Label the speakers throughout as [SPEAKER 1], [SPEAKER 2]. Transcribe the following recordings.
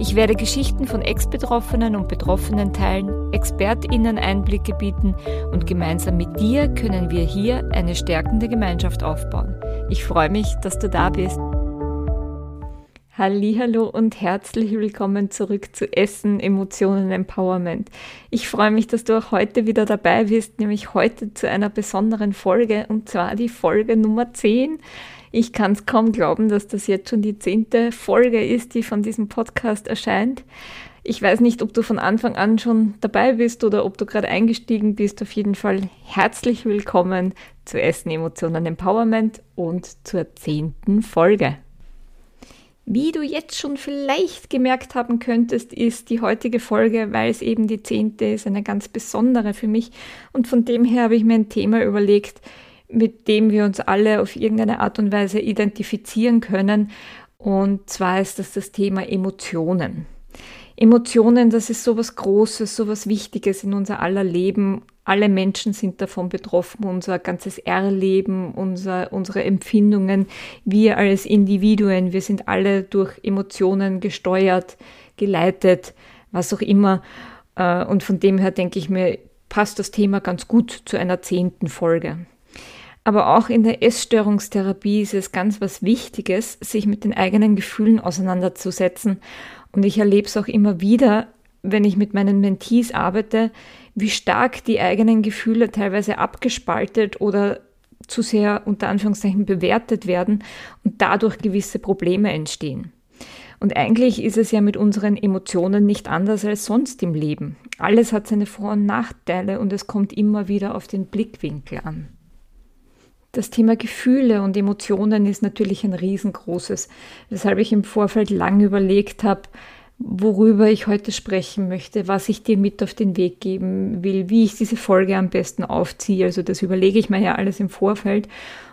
[SPEAKER 1] Ich werde Geschichten von Ex-Betroffenen und Betroffenen teilen, ExpertInnen Einblicke bieten und gemeinsam mit dir können wir hier eine stärkende Gemeinschaft aufbauen. Ich freue mich, dass du da bist. Hallo und herzlich willkommen zurück zu Essen, Emotionen, Empowerment. Ich freue mich, dass du auch heute wieder dabei bist, nämlich heute zu einer besonderen Folge und zwar die Folge Nummer 10. Ich kann es kaum glauben, dass das jetzt schon die zehnte Folge ist, die von diesem Podcast erscheint. Ich weiß nicht, ob du von Anfang an schon dabei bist oder ob du gerade eingestiegen bist. Auf jeden Fall herzlich willkommen zu Essen, Emotionen, Empowerment und zur zehnten Folge. Wie du jetzt schon vielleicht gemerkt haben könntest, ist die heutige Folge, weil es eben die zehnte ist, eine ganz besondere für mich. Und von dem her habe ich mir ein Thema überlegt, mit dem wir uns alle auf irgendeine Art und Weise identifizieren können. Und zwar ist das das Thema Emotionen. Emotionen, das ist so was Großes, so was Wichtiges in unser aller Leben. Alle Menschen sind davon betroffen, unser ganzes Erleben, unser, unsere Empfindungen. Wir als Individuen, wir sind alle durch Emotionen gesteuert, geleitet, was auch immer. Äh, und von dem her denke ich mir, passt das Thema ganz gut zu einer zehnten Folge. Aber auch in der Essstörungstherapie ist es ganz was Wichtiges, sich mit den eigenen Gefühlen auseinanderzusetzen. Und ich erlebe es auch immer wieder, wenn ich mit meinen Mentees arbeite, wie stark die eigenen Gefühle teilweise abgespaltet oder zu sehr unter Anführungszeichen bewertet werden und dadurch gewisse Probleme entstehen. Und eigentlich ist es ja mit unseren Emotionen nicht anders als sonst im Leben. Alles hat seine Vor- und Nachteile und es kommt immer wieder auf den Blickwinkel an. Das Thema Gefühle und Emotionen ist natürlich ein riesengroßes, weshalb ich im Vorfeld lang überlegt habe, worüber ich heute sprechen möchte, was ich dir mit auf den Weg geben will, wie ich diese Folge am besten aufziehe. Also das überlege ich mir ja alles im Vorfeld.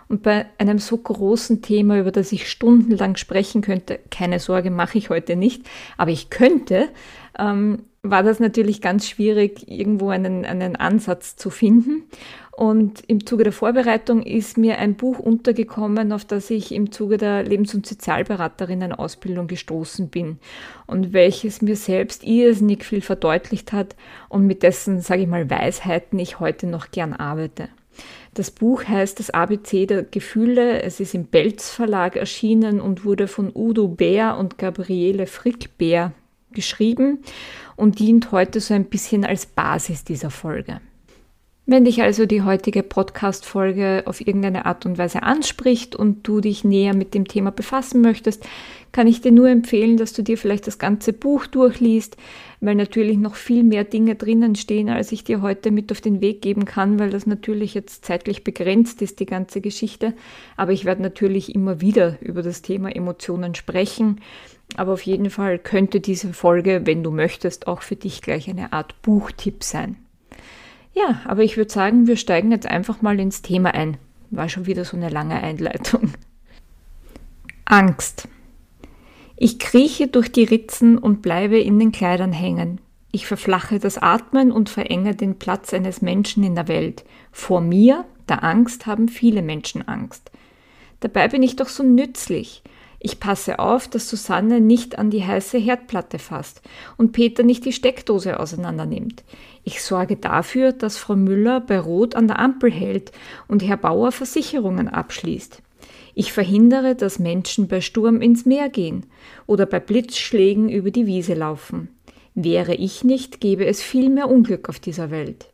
[SPEAKER 1] Und bei einem so großen Thema, über das ich stundenlang sprechen könnte, keine Sorge, mache ich heute nicht, aber ich könnte, ähm, war das natürlich ganz schwierig, irgendwo einen, einen Ansatz zu finden. Und im Zuge der Vorbereitung ist mir ein Buch untergekommen, auf das ich im Zuge der Lebens- und Sozialberaterinnen-Ausbildung gestoßen bin und welches mir selbst irrsinnig viel verdeutlicht hat und mit dessen, sage ich mal, Weisheiten ich heute noch gern arbeite. Das Buch heißt Das ABC der Gefühle. Es ist im Belz Verlag erschienen und wurde von Udo Bär und Gabriele Frick-Bär geschrieben und dient heute so ein bisschen als Basis dieser Folge. Wenn dich also die heutige Podcast-Folge auf irgendeine Art und Weise anspricht und du dich näher mit dem Thema befassen möchtest, kann ich dir nur empfehlen, dass du dir vielleicht das ganze Buch durchliest, weil natürlich noch viel mehr Dinge drinnen stehen, als ich dir heute mit auf den Weg geben kann, weil das natürlich jetzt zeitlich begrenzt ist, die ganze Geschichte. Aber ich werde natürlich immer wieder über das Thema Emotionen sprechen. Aber auf jeden Fall könnte diese Folge, wenn du möchtest, auch für dich gleich eine Art Buchtipp sein. Ja, aber ich würde sagen, wir steigen jetzt einfach mal ins Thema ein. War schon wieder so eine lange Einleitung. Angst. Ich krieche durch die Ritzen und bleibe in den Kleidern hängen. Ich verflache das Atmen und verenge den Platz eines Menschen in der Welt. Vor mir, der Angst, haben viele Menschen Angst. Dabei bin ich doch so nützlich. Ich passe auf, dass Susanne nicht an die heiße Herdplatte fasst und Peter nicht die Steckdose auseinandernimmt. Ich sorge dafür, dass Frau Müller bei Rot an der Ampel hält und Herr Bauer Versicherungen abschließt. Ich verhindere, dass Menschen bei Sturm ins Meer gehen oder bei Blitzschlägen über die Wiese laufen. Wäre ich nicht, gäbe es viel mehr Unglück auf dieser Welt.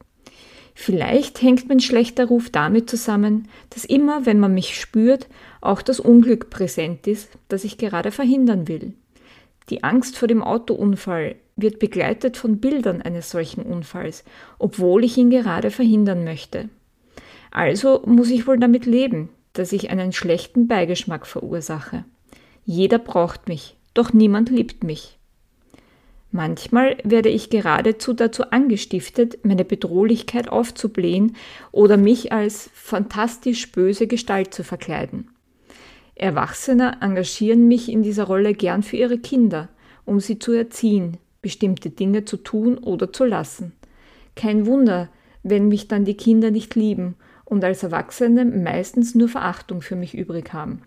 [SPEAKER 1] Vielleicht hängt mein schlechter Ruf damit zusammen, dass immer, wenn man mich spürt, auch das Unglück präsent ist, das ich gerade verhindern will. Die Angst vor dem Autounfall wird begleitet von Bildern eines solchen Unfalls, obwohl ich ihn gerade verhindern möchte. Also muss ich wohl damit leben, dass ich einen schlechten Beigeschmack verursache. Jeder braucht mich, doch niemand liebt mich. Manchmal werde ich geradezu dazu angestiftet, meine Bedrohlichkeit aufzublähen oder mich als fantastisch böse Gestalt zu verkleiden. Erwachsene engagieren mich in dieser Rolle gern für ihre Kinder, um sie zu erziehen, bestimmte Dinge zu tun oder zu lassen. Kein Wunder, wenn mich dann die Kinder nicht lieben und als Erwachsene meistens nur Verachtung für mich übrig haben.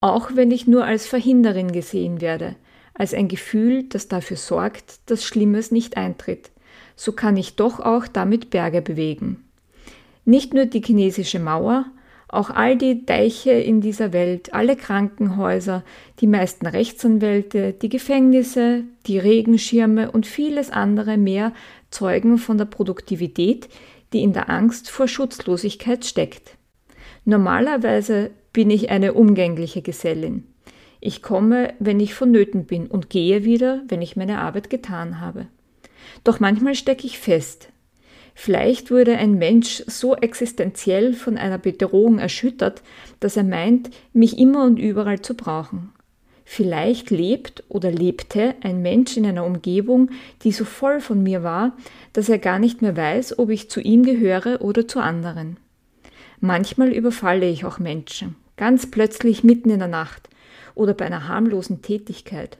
[SPEAKER 1] Auch wenn ich nur als Verhinderin gesehen werde, als ein Gefühl, das dafür sorgt, dass Schlimmes nicht eintritt, so kann ich doch auch damit Berge bewegen. Nicht nur die chinesische Mauer, auch all die Deiche in dieser Welt, alle Krankenhäuser, die meisten Rechtsanwälte, die Gefängnisse, die Regenschirme und vieles andere mehr zeugen von der Produktivität, die in der Angst vor Schutzlosigkeit steckt. Normalerweise bin ich eine umgängliche Gesellin. Ich komme, wenn ich vonnöten bin und gehe wieder, wenn ich meine Arbeit getan habe. Doch manchmal stecke ich fest. Vielleicht wurde ein Mensch so existenziell von einer Bedrohung erschüttert, dass er meint, mich immer und überall zu brauchen. Vielleicht lebt oder lebte ein Mensch in einer Umgebung, die so voll von mir war, dass er gar nicht mehr weiß, ob ich zu ihm gehöre oder zu anderen. Manchmal überfalle ich auch Menschen, ganz plötzlich mitten in der Nacht oder bei einer harmlosen Tätigkeit.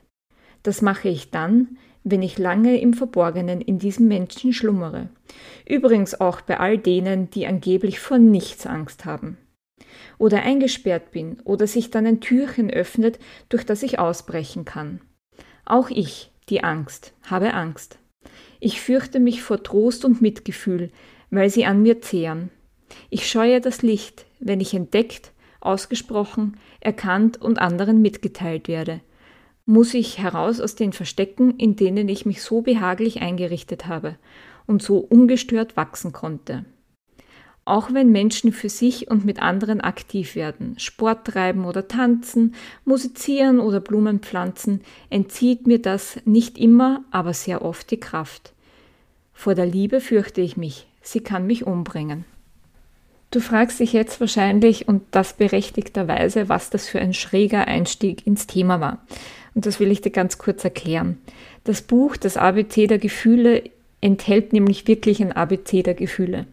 [SPEAKER 1] Das mache ich dann, wenn ich lange im Verborgenen in diesem Menschen schlummere. Übrigens auch bei all denen, die angeblich vor nichts Angst haben. Oder eingesperrt bin oder sich dann ein Türchen öffnet, durch das ich ausbrechen kann. Auch ich, die Angst, habe Angst. Ich fürchte mich vor Trost und Mitgefühl, weil sie an mir zehren. Ich scheue das Licht, wenn ich entdeckt, ausgesprochen, erkannt und anderen mitgeteilt werde. Muss ich heraus aus den Verstecken, in denen ich mich so behaglich eingerichtet habe und so ungestört wachsen konnte. Auch wenn Menschen für sich und mit anderen aktiv werden, Sport treiben oder tanzen, musizieren oder Blumen pflanzen, entzieht mir das nicht immer, aber sehr oft die Kraft. Vor der Liebe fürchte ich mich, sie kann mich umbringen. Du fragst dich jetzt wahrscheinlich, und das berechtigterweise, was das für ein schräger Einstieg ins Thema war. Und das will ich dir ganz kurz erklären. Das Buch, das ABC der Gefühle, enthält nämlich wirklich ein ABC der Gefühle.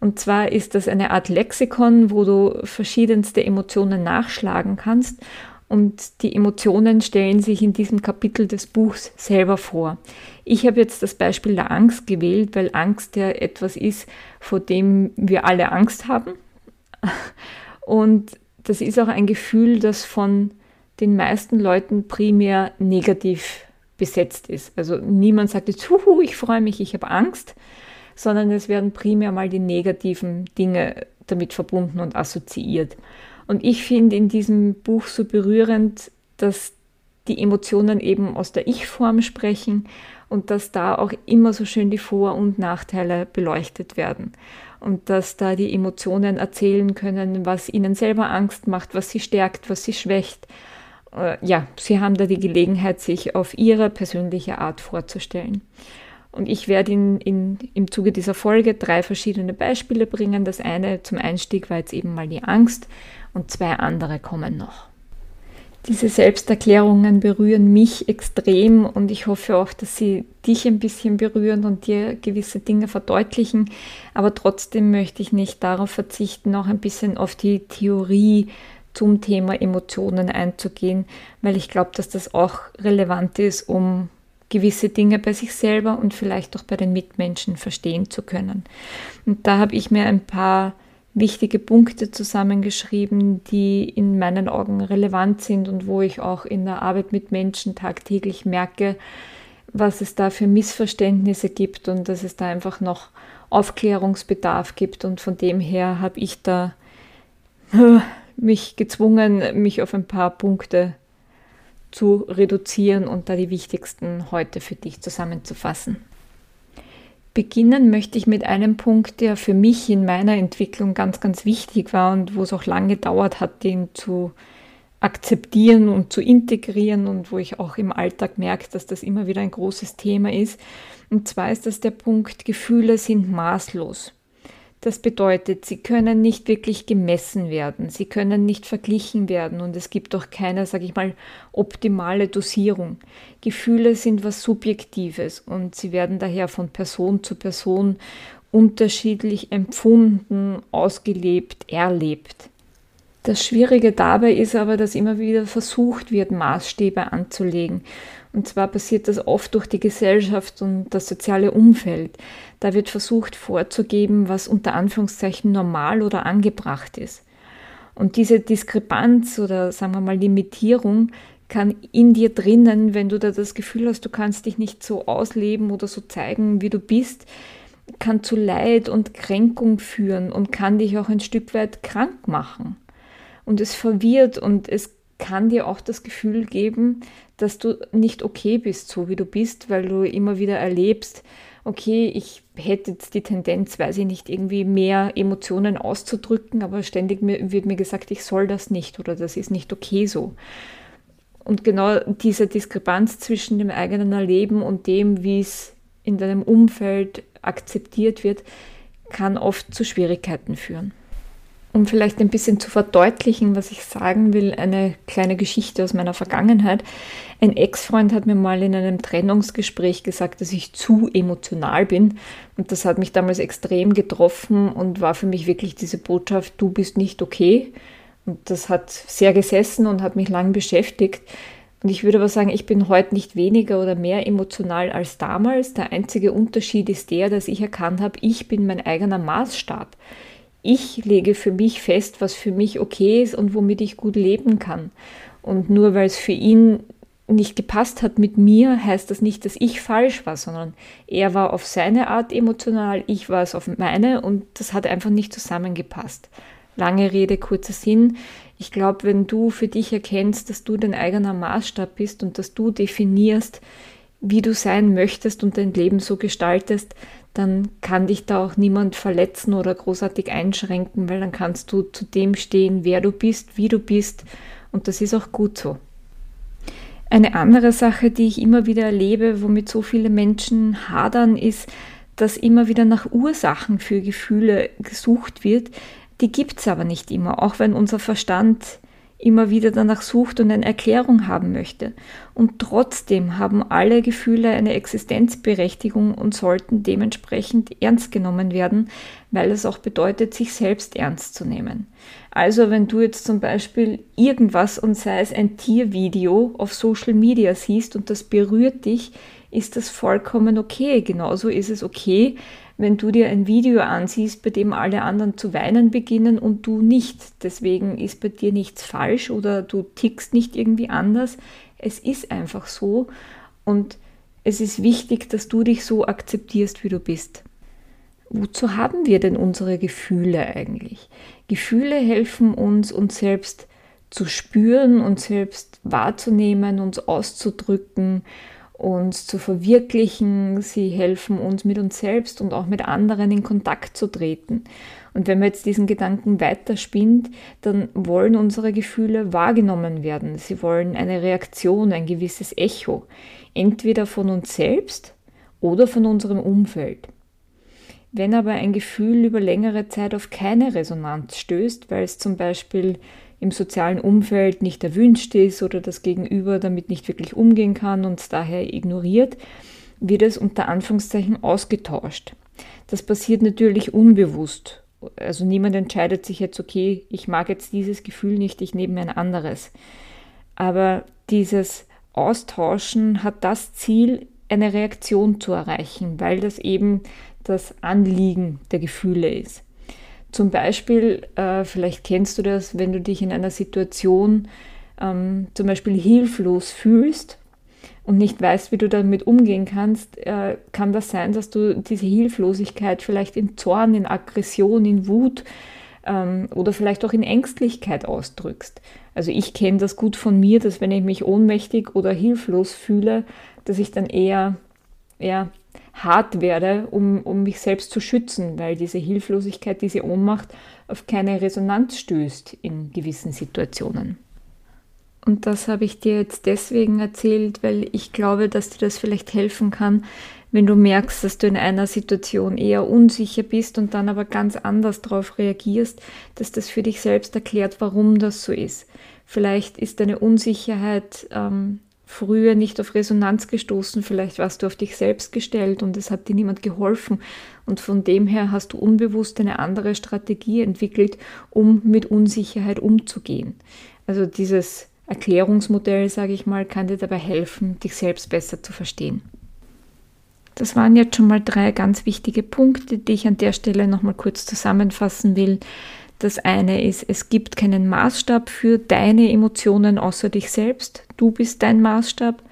[SPEAKER 1] Und zwar ist das eine Art Lexikon, wo du verschiedenste Emotionen nachschlagen kannst und die Emotionen stellen sich in diesem Kapitel des Buchs selber vor. Ich habe jetzt das Beispiel der Angst gewählt, weil Angst ja etwas ist, vor dem wir alle Angst haben. Und das ist auch ein Gefühl, das von den meisten Leuten primär negativ besetzt ist. Also niemand sagt jetzt, huhu, ich freue mich, ich habe Angst, sondern es werden primär mal die negativen Dinge damit verbunden und assoziiert. Und ich finde in diesem Buch so berührend, dass die Emotionen eben aus der Ich-Form sprechen und dass da auch immer so schön die Vor- und Nachteile beleuchtet werden. Und dass da die Emotionen erzählen können, was ihnen selber Angst macht, was sie stärkt, was sie schwächt. Äh, ja, sie haben da die Gelegenheit, sich auf ihre persönliche Art vorzustellen. Und ich werde in, in, im Zuge dieser Folge drei verschiedene Beispiele bringen. Das eine zum Einstieg war jetzt eben mal die Angst und zwei andere kommen noch. Diese Selbsterklärungen berühren mich extrem und ich hoffe auch, dass sie dich ein bisschen berühren und dir gewisse Dinge verdeutlichen. Aber trotzdem möchte ich nicht darauf verzichten, auch ein bisschen auf die Theorie zum Thema Emotionen einzugehen, weil ich glaube, dass das auch relevant ist, um gewisse Dinge bei sich selber und vielleicht auch bei den Mitmenschen verstehen zu können. Und da habe ich mir ein paar wichtige Punkte zusammengeschrieben, die in meinen Augen relevant sind und wo ich auch in der Arbeit mit Menschen tagtäglich merke, was es da für Missverständnisse gibt und dass es da einfach noch Aufklärungsbedarf gibt. Und von dem her habe ich da mich gezwungen, mich auf ein paar Punkte zu reduzieren und da die wichtigsten heute für dich zusammenzufassen. Beginnen möchte ich mit einem Punkt, der für mich in meiner Entwicklung ganz, ganz wichtig war und wo es auch lange gedauert hat, den zu akzeptieren und zu integrieren und wo ich auch im Alltag merke, dass das immer wieder ein großes Thema ist. Und zwar ist das der Punkt, Gefühle sind maßlos. Das bedeutet, sie können nicht wirklich gemessen werden, sie können nicht verglichen werden und es gibt auch keine, sage ich mal, optimale Dosierung. Gefühle sind was Subjektives und sie werden daher von Person zu Person unterschiedlich empfunden, ausgelebt, erlebt. Das Schwierige dabei ist aber, dass immer wieder versucht wird, Maßstäbe anzulegen. Und zwar passiert das oft durch die Gesellschaft und das soziale Umfeld. Da wird versucht vorzugeben, was unter Anführungszeichen normal oder angebracht ist. Und diese Diskrepanz oder sagen wir mal Limitierung kann in dir drinnen, wenn du da das Gefühl hast, du kannst dich nicht so ausleben oder so zeigen, wie du bist, kann zu Leid und Kränkung führen und kann dich auch ein Stück weit krank machen und es verwirrt und es kann dir auch das Gefühl geben, dass du nicht okay bist, so wie du bist, weil du immer wieder erlebst, okay, ich hätte jetzt die Tendenz, weiß ich nicht, irgendwie mehr Emotionen auszudrücken, aber ständig wird mir gesagt, ich soll das nicht oder das ist nicht okay so. Und genau diese Diskrepanz zwischen dem eigenen Erleben und dem, wie es in deinem Umfeld akzeptiert wird, kann oft zu Schwierigkeiten führen um vielleicht ein bisschen zu verdeutlichen, was ich sagen will, eine kleine Geschichte aus meiner Vergangenheit. Ein Ex-Freund hat mir mal in einem Trennungsgespräch gesagt, dass ich zu emotional bin. Und das hat mich damals extrem getroffen und war für mich wirklich diese Botschaft, du bist nicht okay. Und das hat sehr gesessen und hat mich lang beschäftigt. Und ich würde aber sagen, ich bin heute nicht weniger oder mehr emotional als damals. Der einzige Unterschied ist der, dass ich erkannt habe, ich bin mein eigener Maßstab ich lege für mich fest, was für mich okay ist und womit ich gut leben kann. Und nur weil es für ihn nicht gepasst hat mit mir, heißt das nicht, dass ich falsch war, sondern er war auf seine Art emotional, ich war es auf meine und das hat einfach nicht zusammengepasst. Lange Rede, kurzer Sinn. Ich glaube, wenn du für dich erkennst, dass du dein eigener Maßstab bist und dass du definierst, wie du sein möchtest und dein Leben so gestaltest, dann kann dich da auch niemand verletzen oder großartig einschränken, weil dann kannst du zu dem stehen, wer du bist, wie du bist und das ist auch gut so. Eine andere Sache, die ich immer wieder erlebe, womit so viele Menschen hadern, ist, dass immer wieder nach Ursachen für Gefühle gesucht wird. Die gibt es aber nicht immer, auch wenn unser Verstand immer wieder danach sucht und eine Erklärung haben möchte. Und trotzdem haben alle Gefühle eine Existenzberechtigung und sollten dementsprechend ernst genommen werden, weil es auch bedeutet, sich selbst ernst zu nehmen. Also wenn du jetzt zum Beispiel irgendwas und sei es ein Tiervideo auf Social Media siehst und das berührt dich, ist das vollkommen okay. Genauso ist es okay, wenn du dir ein Video ansiehst, bei dem alle anderen zu weinen beginnen und du nicht. Deswegen ist bei dir nichts falsch oder du tickst nicht irgendwie anders. Es ist einfach so und es ist wichtig, dass du dich so akzeptierst, wie du bist. Wozu haben wir denn unsere Gefühle eigentlich? Gefühle helfen uns, uns selbst zu spüren, uns selbst wahrzunehmen, uns auszudrücken uns zu verwirklichen. Sie helfen uns mit uns selbst und auch mit anderen in Kontakt zu treten. Und wenn man jetzt diesen Gedanken weiterspinnt, dann wollen unsere Gefühle wahrgenommen werden. Sie wollen eine Reaktion, ein gewisses Echo, entweder von uns selbst oder von unserem Umfeld. Wenn aber ein Gefühl über längere Zeit auf keine Resonanz stößt, weil es zum Beispiel im sozialen Umfeld nicht erwünscht ist oder das Gegenüber damit nicht wirklich umgehen kann und daher ignoriert, wird es unter Anführungszeichen ausgetauscht. Das passiert natürlich unbewusst. Also niemand entscheidet sich jetzt, okay, ich mag jetzt dieses Gefühl nicht, ich nehme ein anderes. Aber dieses Austauschen hat das Ziel, eine Reaktion zu erreichen, weil das eben das Anliegen der Gefühle ist. Zum Beispiel, äh, vielleicht kennst du das, wenn du dich in einer Situation ähm, zum Beispiel hilflos fühlst und nicht weißt, wie du damit umgehen kannst, äh, kann das sein, dass du diese Hilflosigkeit vielleicht in Zorn, in Aggression, in Wut ähm, oder vielleicht auch in Ängstlichkeit ausdrückst. Also ich kenne das gut von mir, dass wenn ich mich ohnmächtig oder hilflos fühle, dass ich dann eher, eher hart werde, um, um mich selbst zu schützen, weil diese Hilflosigkeit, diese Ohnmacht auf keine Resonanz stößt in gewissen Situationen. Und das habe ich dir jetzt deswegen erzählt, weil ich glaube, dass dir das vielleicht helfen kann, Wenn du merkst, dass du in einer Situation eher unsicher bist und dann aber ganz anders darauf reagierst, dass das für dich selbst erklärt, warum das so ist. Vielleicht ist deine Unsicherheit ähm, früher nicht auf Resonanz gestoßen, vielleicht warst du auf dich selbst gestellt und es hat dir niemand geholfen und von dem her hast du unbewusst eine andere Strategie entwickelt, um mit Unsicherheit umzugehen. Also dieses Erklärungsmodell, sage ich mal, kann dir dabei helfen, dich selbst besser zu verstehen. Das waren jetzt schon mal drei ganz wichtige Punkte, die ich an der Stelle nochmal kurz zusammenfassen will. Das eine ist, es gibt keinen Maßstab für deine Emotionen außer dich selbst. Du bist dein Maßstab.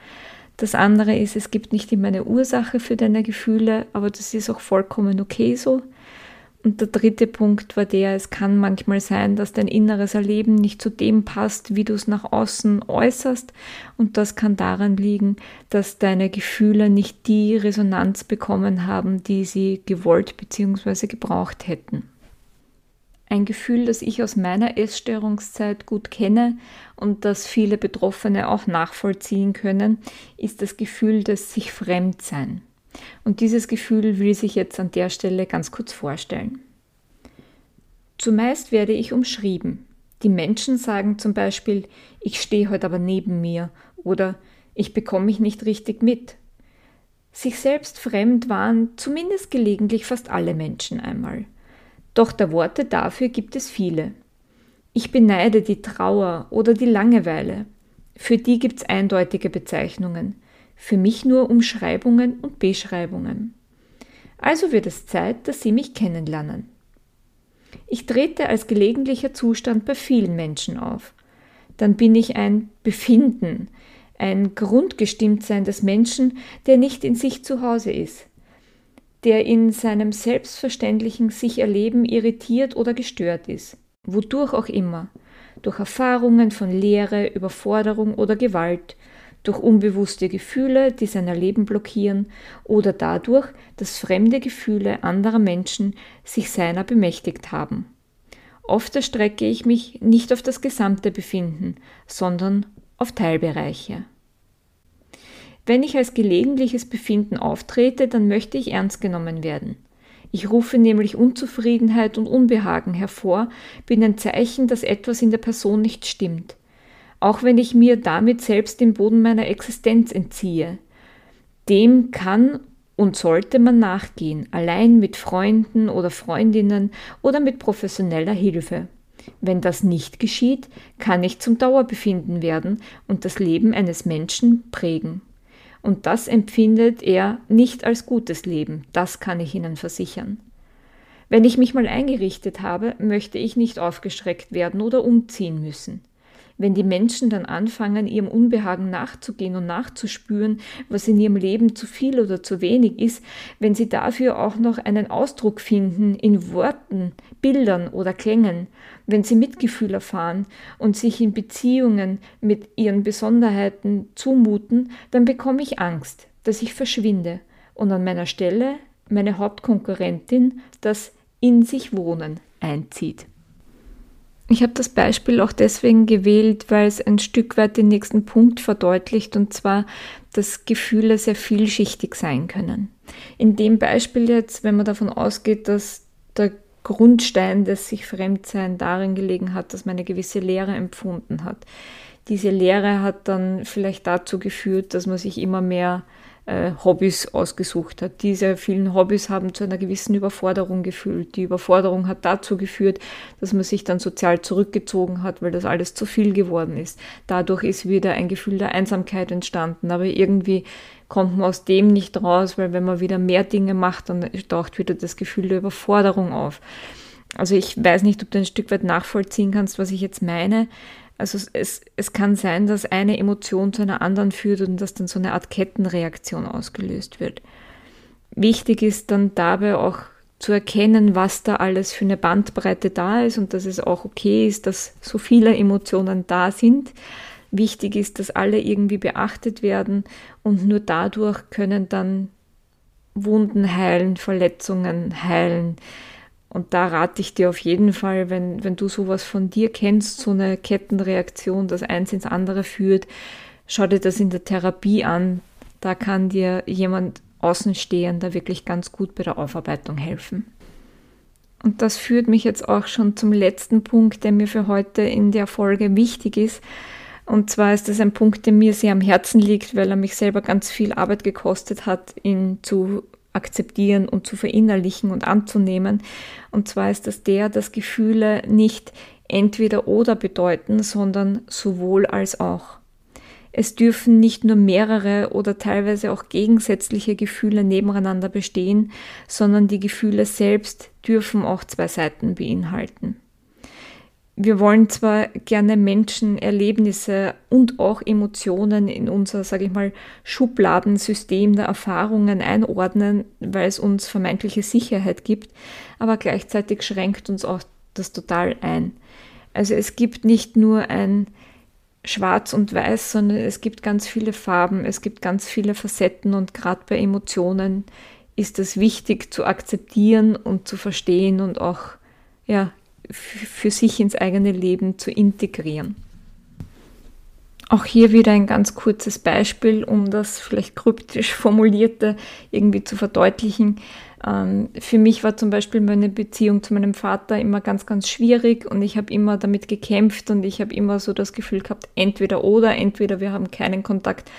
[SPEAKER 1] Das andere ist, es gibt nicht immer eine Ursache für deine Gefühle, aber das ist auch vollkommen okay so. Und der dritte Punkt war der, es kann manchmal sein, dass dein inneres Erleben nicht zu dem passt, wie du es nach außen äußerst. Und das kann daran liegen, dass deine Gefühle nicht die Resonanz bekommen haben, die sie gewollt bzw. gebraucht hätten. Ein Gefühl, das ich aus meiner Essstörungszeit gut kenne und das viele Betroffene auch nachvollziehen können, ist das Gefühl des sich Fremdsein. Und dieses Gefühl will sich jetzt an der Stelle ganz kurz vorstellen. Zumeist werde ich umschrieben. Die Menschen sagen zum Beispiel, ich stehe heute aber neben mir oder ich bekomme mich nicht richtig mit. Sich selbst fremd waren zumindest gelegentlich fast alle Menschen einmal. Doch der Worte dafür gibt es viele. Ich beneide die Trauer oder die Langeweile. Für die gibt es eindeutige Bezeichnungen für mich nur Umschreibungen und Beschreibungen. Also wird es Zeit, dass Sie mich kennenlernen. Ich trete als gelegentlicher Zustand bei vielen Menschen auf. Dann bin ich ein Befinden, ein Grundgestimmtsein des Menschen, der nicht in sich zu Hause ist, der in seinem selbstverständlichen sich erleben irritiert oder gestört ist, wodurch auch immer, durch Erfahrungen von Leere, Überforderung oder Gewalt, durch unbewusste Gefühle, die sein Erleben blockieren oder dadurch, dass fremde Gefühle anderer Menschen sich seiner bemächtigt haben. Oft erstrecke ich mich nicht auf das gesamte Befinden, sondern auf Teilbereiche. Wenn ich als gelegentliches Befinden auftrete, dann möchte ich ernst genommen werden. Ich rufe nämlich Unzufriedenheit und Unbehagen hervor, bin ein Zeichen, dass etwas in der Person nicht stimmt auch wenn ich mir damit selbst den Boden meiner Existenz entziehe. Dem kann und sollte man nachgehen, allein mit Freunden oder Freundinnen oder mit professioneller Hilfe. Wenn das nicht geschieht, kann ich zum Dauerbefinden werden und das Leben eines Menschen prägen. Und das empfindet er nicht als gutes Leben, das kann ich Ihnen versichern. Wenn ich mich mal eingerichtet habe, möchte ich nicht aufgeschreckt werden oder umziehen müssen wenn die Menschen dann anfangen, ihrem Unbehagen nachzugehen und nachzuspüren, was in ihrem Leben zu viel oder zu wenig ist, wenn sie dafür auch noch einen Ausdruck finden in Worten, Bildern oder Klängen, wenn sie Mitgefühl erfahren und sich in Beziehungen mit ihren Besonderheiten zumuten, dann bekomme ich Angst, dass ich verschwinde und an meiner Stelle meine Hauptkonkurrentin, das in sich Wohnen, einzieht. Ich habe das Beispiel auch deswegen gewählt, weil es ein Stück weit den nächsten Punkt verdeutlicht, und zwar, dass Gefühle sehr vielschichtig sein können. In dem Beispiel jetzt, wenn man davon ausgeht, dass der Grundstein des sich Fremdsein darin gelegen hat, dass man eine gewisse Leere empfunden hat. Diese Leere hat dann vielleicht dazu geführt, dass man sich immer mehr äh, Hobbys ausgesucht hat. Diese vielen Hobbys haben zu einer gewissen Überforderung gefühlt. Die Überforderung hat dazu geführt, dass man sich dann sozial zurückgezogen hat, weil das alles zu viel geworden ist. Dadurch ist wieder ein Gefühl der Einsamkeit entstanden, aber irgendwie kommt man aus dem nicht raus, weil wenn man wieder mehr Dinge macht, dann taucht wieder das Gefühl der Überforderung auf. Also ich weiß nicht, ob du ein Stück weit nachvollziehen kannst, was ich jetzt meine. Also es, es kann sein, dass eine Emotion zu einer anderen führt und dass dann so eine Art Kettenreaktion ausgelöst wird. Wichtig ist dann dabei auch zu erkennen, was da alles für eine Bandbreite da ist und dass es auch okay ist, dass so viele Emotionen da sind. Wichtig ist, dass alle irgendwie beachtet werden und nur dadurch können dann Wunden heilen, Verletzungen heilen, und da rate ich dir auf jeden Fall, wenn, wenn du sowas von dir kennst, so eine Kettenreaktion, das eins ins andere führt, schau dir das in der Therapie an. Da kann dir jemand Außenstehender wirklich ganz gut bei der Aufarbeitung helfen. Und das führt mich jetzt auch schon zum letzten Punkt, der mir für heute in der Folge wichtig ist. Und zwar ist das ein Punkt, der mir sehr am Herzen liegt, weil er mich selber ganz viel Arbeit gekostet hat, ihn zu akzeptieren und zu verinnerlichen und anzunehmen. Und zwar ist das der, dass Gefühle nicht entweder oder bedeuten, sondern sowohl als auch. Es dürfen nicht nur mehrere oder teilweise auch gegensätzliche Gefühle nebeneinander bestehen, sondern die Gefühle selbst dürfen auch zwei Seiten beinhalten. Wir wollen zwar gerne Menschen, Erlebnisse und auch Emotionen in unser, sage ich mal, Schubladensystem der Erfahrungen einordnen, weil es uns vermeintliche Sicherheit gibt, aber gleichzeitig schränkt uns auch das total ein. Also es gibt nicht nur ein schwarz und weiß, sondern es gibt ganz viele Farben, es gibt ganz viele Facetten und gerade bei Emotionen ist es wichtig zu akzeptieren und zu verstehen und auch ja, für sich ins eigene Leben zu integrieren. Auch hier wieder ein ganz kurzes Beispiel, um das vielleicht kryptisch formulierte irgendwie zu verdeutlichen. Ähm, für mich war zum Beispiel meine Beziehung zu meinem Vater immer ganz, ganz schwierig und ich habe immer damit gekämpft und ich habe immer so das Gefühl gehabt, entweder oder, entweder wir haben keinen Kontakt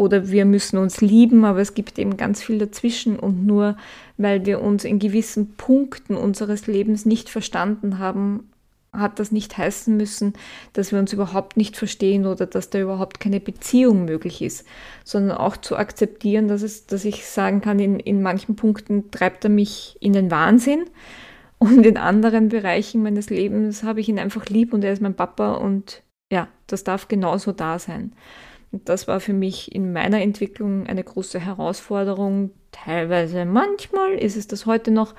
[SPEAKER 1] oder wir müssen uns lieben, aber es gibt eben ganz viel dazwischen und nur weil wir uns in gewissen Punkten unseres Lebens nicht verstanden haben, hat das nicht heißen müssen, dass wir uns überhaupt nicht verstehen oder dass da überhaupt keine Beziehung möglich ist, sondern auch zu akzeptieren, dass, es, dass ich sagen kann, in, in manchen Punkten treibt er mich in den Wahnsinn und in anderen Bereichen meines Lebens habe ich ihn einfach lieb und er ist mein Papa und ja, das darf genauso da sein. Und das war für mich in meiner Entwicklung eine große Herausforderung. Teilweise, manchmal ist es das heute noch,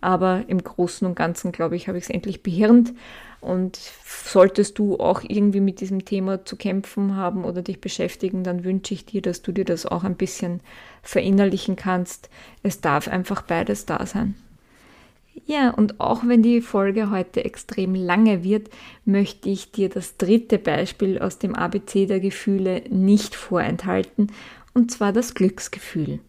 [SPEAKER 1] aber im Großen und Ganzen, glaube ich, habe ich es endlich behirnt. Und solltest du auch irgendwie mit diesem Thema zu kämpfen haben oder dich beschäftigen, dann wünsche ich dir, dass du dir das auch ein bisschen verinnerlichen kannst. Es darf einfach beides da sein. Ja, und auch wenn die Folge heute extrem lange wird, möchte ich dir das dritte Beispiel aus dem ABC der Gefühle nicht vorenthalten, und zwar das Glücksgefühl.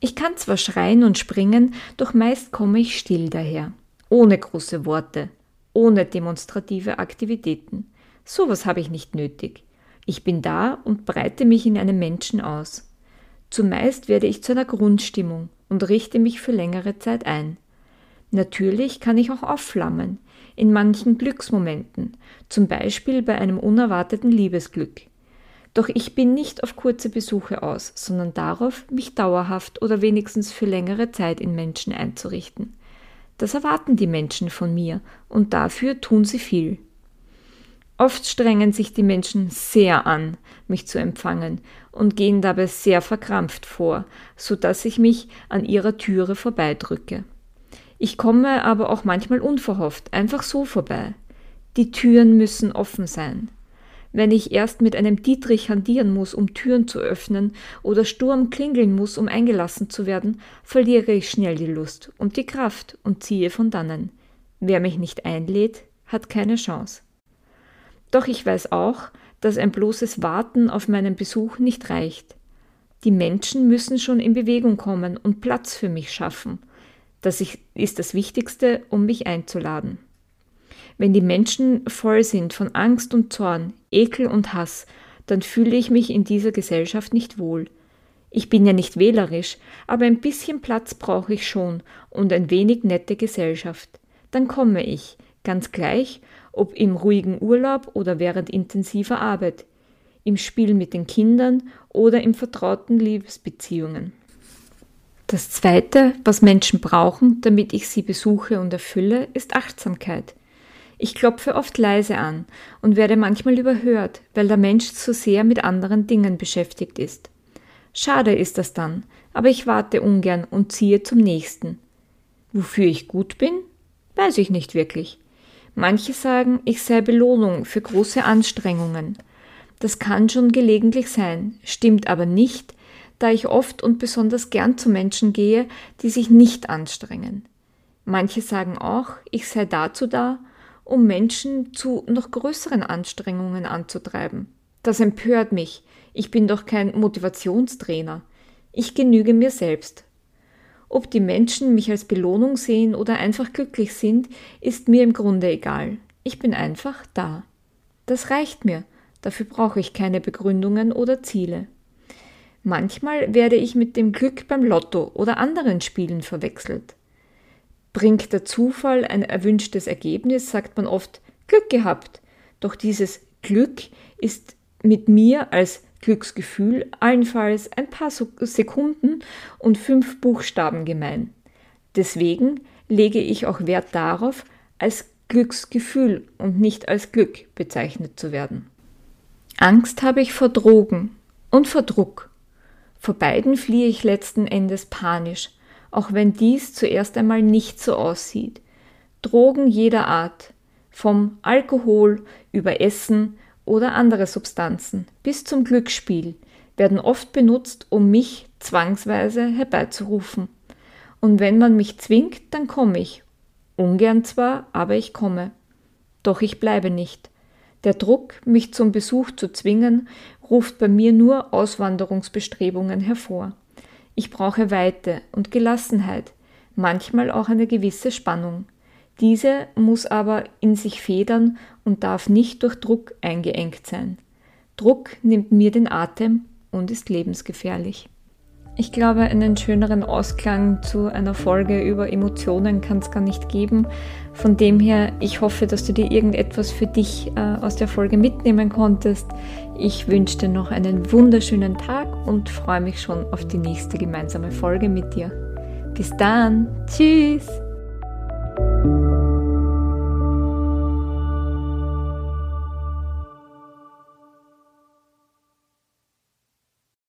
[SPEAKER 1] Ich kann zwar schreien und springen, doch meist komme ich still daher, ohne große Worte, ohne demonstrative Aktivitäten. Sowas habe ich nicht nötig. Ich bin da und breite mich in einem Menschen aus. Zumeist werde ich zu einer Grundstimmung und richte mich für längere Zeit ein. Natürlich kann ich auch aufflammen, in manchen Glücksmomenten, zum Beispiel bei einem unerwarteten Liebesglück. Doch ich bin nicht auf kurze Besuche aus, sondern darauf, mich dauerhaft oder wenigstens für längere Zeit in Menschen einzurichten. Das erwarten die Menschen von mir, und dafür tun sie viel. Oft strengen sich die Menschen sehr an, mich zu empfangen, und gehen dabei sehr verkrampft vor, so dass ich mich an ihrer Türe vorbeidrücke. Ich komme aber auch manchmal unverhofft, einfach so vorbei. Die Türen müssen offen sein wenn ich erst mit einem Dietrich handieren muss, um Türen zu öffnen, oder Sturm klingeln muss, um eingelassen zu werden, verliere ich schnell die Lust und die Kraft und ziehe von dannen. Wer mich nicht einlädt, hat keine Chance. Doch ich weiß auch, dass ein bloßes Warten auf meinen Besuch nicht reicht. Die Menschen müssen schon in Bewegung kommen und Platz für mich schaffen. Das ist das Wichtigste, um mich einzuladen. Wenn die Menschen voll sind von Angst und Zorn, Ekel und Hass, dann fühle ich mich in dieser Gesellschaft nicht wohl. Ich bin ja nicht wählerisch, aber ein bisschen Platz brauche ich schon und ein wenig nette Gesellschaft. Dann komme ich, ganz gleich, ob im ruhigen Urlaub oder während intensiver Arbeit, im Spiel mit den Kindern oder in vertrauten Liebesbeziehungen. Das Zweite, was Menschen brauchen, damit ich sie besuche und erfülle, ist Achtsamkeit. Ich klopfe oft leise an und werde manchmal überhört, weil der Mensch zu sehr mit anderen Dingen beschäftigt ist. Schade ist das dann, aber ich warte ungern und ziehe zum nächsten. Wofür ich gut bin? Weiß ich nicht wirklich. Manche sagen, ich sei Belohnung für große Anstrengungen. Das kann schon gelegentlich sein, stimmt aber nicht, da ich oft und besonders gern zu Menschen gehe, die sich nicht anstrengen. Manche sagen auch, ich sei dazu da, um Menschen zu noch größeren Anstrengungen anzutreiben. Das empört mich. Ich bin doch kein Motivationstrainer. Ich genüge mir selbst. Ob die Menschen mich als Belohnung sehen oder einfach glücklich sind, ist mir im Grunde egal. Ich bin einfach da. Das reicht mir. Dafür brauche ich keine Begründungen oder Ziele. Manchmal werde ich mit dem Glück beim Lotto oder anderen Spielen verwechselt. Bringt der Zufall ein erwünschtes Ergebnis, sagt man oft Glück gehabt. Doch dieses Glück ist mit mir als Glücksgefühl allenfalls ein paar Sekunden und fünf Buchstaben gemein. Deswegen lege ich auch Wert darauf, als Glücksgefühl und nicht als Glück bezeichnet zu werden. Angst habe ich vor Drogen und vor Druck. Vor beiden fliehe ich letzten Endes panisch, auch wenn dies zuerst einmal nicht so aussieht. Drogen jeder Art, vom Alkohol über Essen oder andere Substanzen bis zum Glücksspiel, werden oft benutzt, um mich zwangsweise herbeizurufen. Und wenn man mich zwingt, dann komme ich. Ungern zwar, aber ich komme. Doch ich bleibe nicht. Der Druck, mich zum Besuch zu zwingen, ruft bei mir nur Auswanderungsbestrebungen hervor. Ich brauche Weite und Gelassenheit, manchmal auch eine gewisse Spannung. Diese muss aber in sich federn und darf nicht durch Druck eingeengt sein. Druck nimmt mir den Atem und ist lebensgefährlich. Ich glaube, einen schöneren Ausklang zu einer Folge über Emotionen kann es gar nicht geben. Von dem her, ich hoffe, dass du dir irgendetwas für dich äh, aus der Folge mitnehmen konntest. Ich wünsche dir noch einen wunderschönen Tag und freue mich schon auf die nächste gemeinsame Folge mit dir. Bis dann. Tschüss. thank you